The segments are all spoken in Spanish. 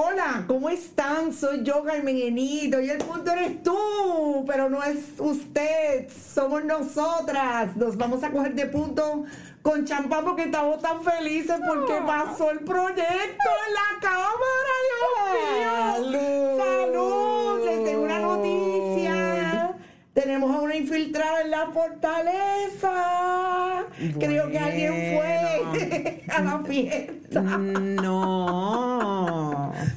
Hola, ¿cómo están? Soy yo, Carmen Enito, y el punto eres tú, pero no es usted, somos nosotras. Nos vamos a coger de punto con champán porque estamos tan felices porque pasó el proyecto en la cámara, Dios mío. ¡Salud! Les tengo una noticia. Tenemos a una infiltrada en la fortaleza. Creo que alguien fue a la fiesta. No.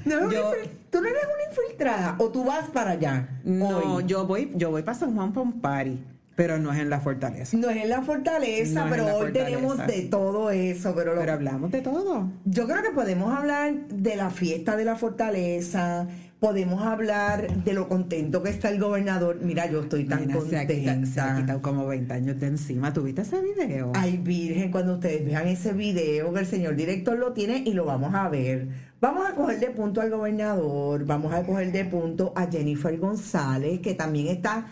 No Yo- ¿Tú no eres una infiltrada o tú vas para allá? No, hoy? yo voy, yo voy para San Juan party, pero no es en la fortaleza. No es en la fortaleza, No pero la hoy fortaleza. tenemos de todo eso. Pero, lo- Pero hablamos de todo. yo creo que podemos hablar de la fiesta de la fortaleza, podemos hablar de lo contento que está el gobernador. Mira, yo estoy tan Mira, se, ha contenta. quitado, se ha quitado como 20 años de encima. ¿Tuviste ese video? Ay, Virgen, cuando ustedes vean ese video, que el señor director lo tiene y lo vamos a ver. Vamos a coger de punto al gobernador, vamos a coger de punto a Jennifer González, que también está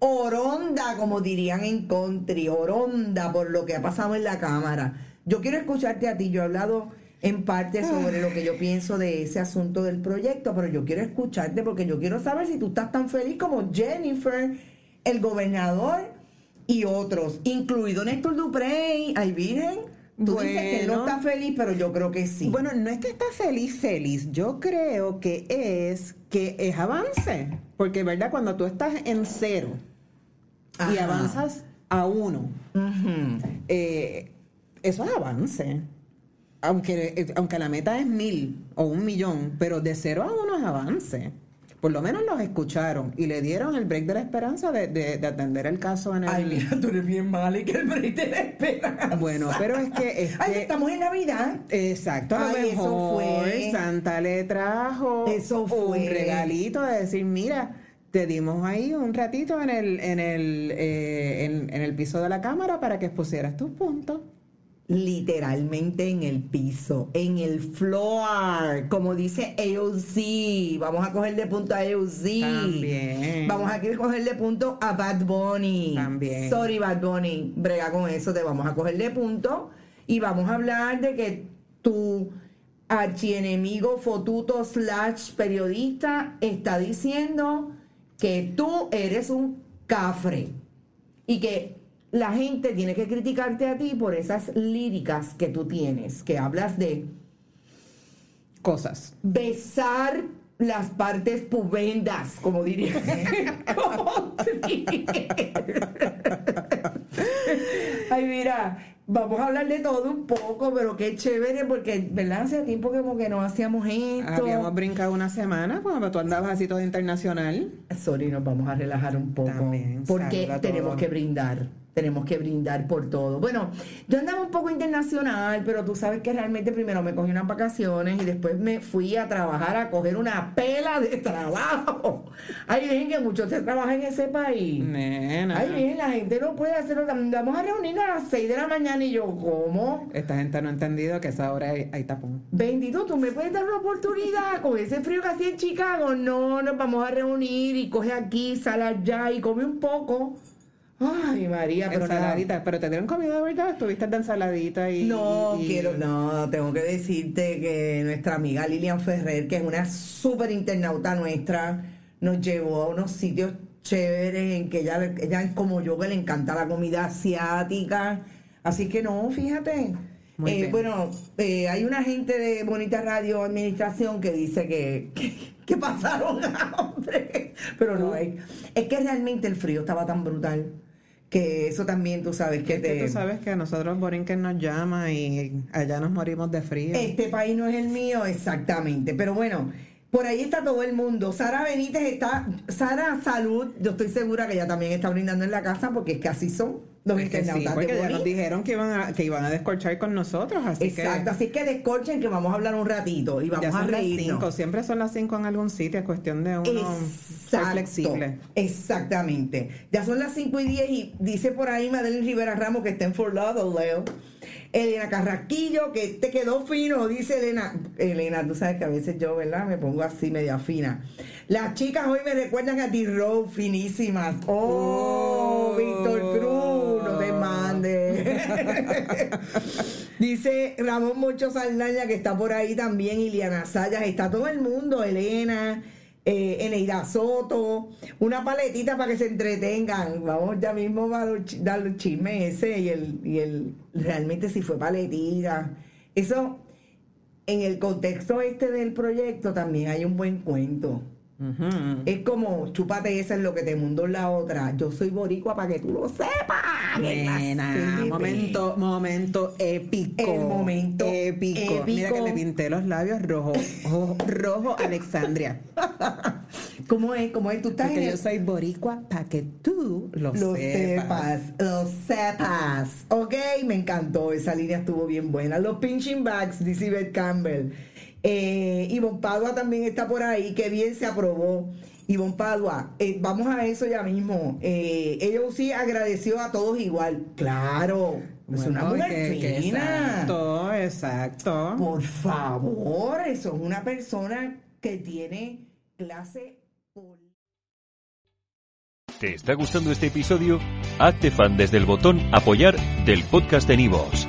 oronda, como dirían en country, oronda por lo que ha pasado en la Cámara. Yo quiero escucharte a ti, yo he hablado en parte sobre lo que yo pienso de ese asunto del proyecto, pero yo quiero escucharte porque yo quiero saber si tú estás tan feliz como Jennifer, el gobernador y otros, incluido Néstor Duprey. Ay, Virgen. Tú dices que él no está feliz, pero yo creo que sí. Bueno, no es que está feliz, feliz. Yo creo que es que es avance. Porque, ¿verdad? Cuando tú estás en cero y avanzas a uno, eh, eso es avance. Aunque, aunque la meta es mil o un millón, pero de cero a uno es avance. Por lo menos los escucharon y le dieron el break de la esperanza de, de- de atender el caso en el... Ay, mira, tú eres bien mala y que el break te la esperanza. Bueno, pero es que... es Ay, que- estamos en Navidad. Exacto, a lo mejor fue. Santa le trajo Eso fue. un regalito de decir, mira, te dimos ahí un ratito en el, en el, eh, en, en el piso de la cámara para que expusieras tus puntos. Literalmente en el piso, en el floor, como dice AOC. Vamos a cogerle punto a AOC. También. Vamos a cogerle punto a Bad Bunny. También. Sorry, Bad Bunny. Brega con eso, te vamos a cogerle punto. Y vamos a hablar de que tu archienemigo fotuto slash periodista está diciendo que tú eres un cafre. Y que la gente tiene que criticarte a ti por esas líricas que tú tienes, que hablas de Cosas. besar las partes pubendas, como diría. Ay, mira, Vamos a hablar de todo un poco, pero qué chévere, porque, ¿verdad? Hace tiempo que como que no hacíamos esto. Habíamos brincado una semana cuando tú andabas así todo internacional. Sorry, nos vamos a relajar un poco. También, porque tenemos que brindar. Tenemos que brindar por todo. Bueno, yo andaba un poco internacional, pero tú sabes que realmente primero me cogí unas vacaciones y después me fui a trabajar a coger una pela de trabajo. Ay, bien que mucho se trabaja en ese país. Nena. Ay, bien, la gente no puede hacerlo. Vamos a reunirnos a las 6 de la mañana y yo, ¿cómo? Esta gente no ha entendido que a esa hora hay, hay tapón. Bendito, tú me puedes dar una oportunidad con ese frío que hacía en Chicago. No, nos vamos a reunir y coge aquí, sal allá y come un poco. Ay, María, pero. Ensaladita, pero te dieron comida, ¿verdad? Estuviste de ensaladita y. No, y- quiero, no, tengo que decirte que nuestra amiga Lilian Ferrer, que es una súper internauta nuestra, nos llevó a unos sitios chéveres en que ella, ella es como yo, que le encanta la comida asiática. Así que no, fíjate. Muy Eh, bien. bueno, eh, hay una gente de Bonita Radio Administración que dice que, que, que pasaron hambre, pero no es. Es que realmente el frío estaba tan brutal que eso también tú sabes que Es que te... tú sabes que a nosotros Borinquen nos llama y allá nos morimos de frío. Este país no es el mío, exactamente. Pero bueno, por ahí está todo el mundo. Sara Benítez está. Sara Salud, yo estoy segura que ella también está brindando en la casa porque es que así son los Es que sí, internautas porque de ya nos dijeron que iban a, que iban a descorchar con nosotros, así Exacto, que así que descorchen que vamos a hablar un ratito y ya vamos a son las reírnos. cinco, siempre son las cinco en algún sitio, es cuestión de uno Exacto, flexible. Exactamente. Ya son las 5 y 10 y dice por ahí Madeline Rivera Ramos que está en Fort Lauderdale. Elena Carrasquillo, que te quedó fino, dice Elena. Elena, tú sabes que a veces yo, ¿verdad? Me pongo así media fina. Las chicas hoy me recuerdan a T-Row, finísimas. Oh, Oh. Víctor Cruz, no te mande. Dice Ramón Mocho Saldaña que está por ahí también, Iliana Sayas, está todo el mundo, Elena, eh, Eneida Soto, una paletita para que se entretengan. Vamos ya mismo a dar los chismes ese y el, y el realmente si fue paletita. Eso, en el contexto este del proyecto también hay un buen cuento. Es como, chúpate esa en lo que te mundo la otra. Yo soy boricua para que tú lo sepas. Nena, momento, momento épico. El momento épico. Mira que me pinté los labios rojo, rojo, rojo Alexandria. ¿Cómo es? ¿Cómo es? Tú estás en Porque el- yo soy boricua para que tú lo, lo sepas. sepas, lo sepas. Ok, me encantó, esa línea estuvo bien buena. Los pinching bags, dice Beth Campbell. Eh, Ivonne Padua también está por ahí, que bien se aprobó. Ivonne Padua, eh, vamos a eso ya mismo. Eh, ella sí agradeció a todos igual. Claro, es una mujer que- que fina. Exacto, exacto. Por favor, eso es una persona que tiene clase. ¿Te está gustando este episodio? Hazte fan desde el botón Apoyar del podcast de Nivos.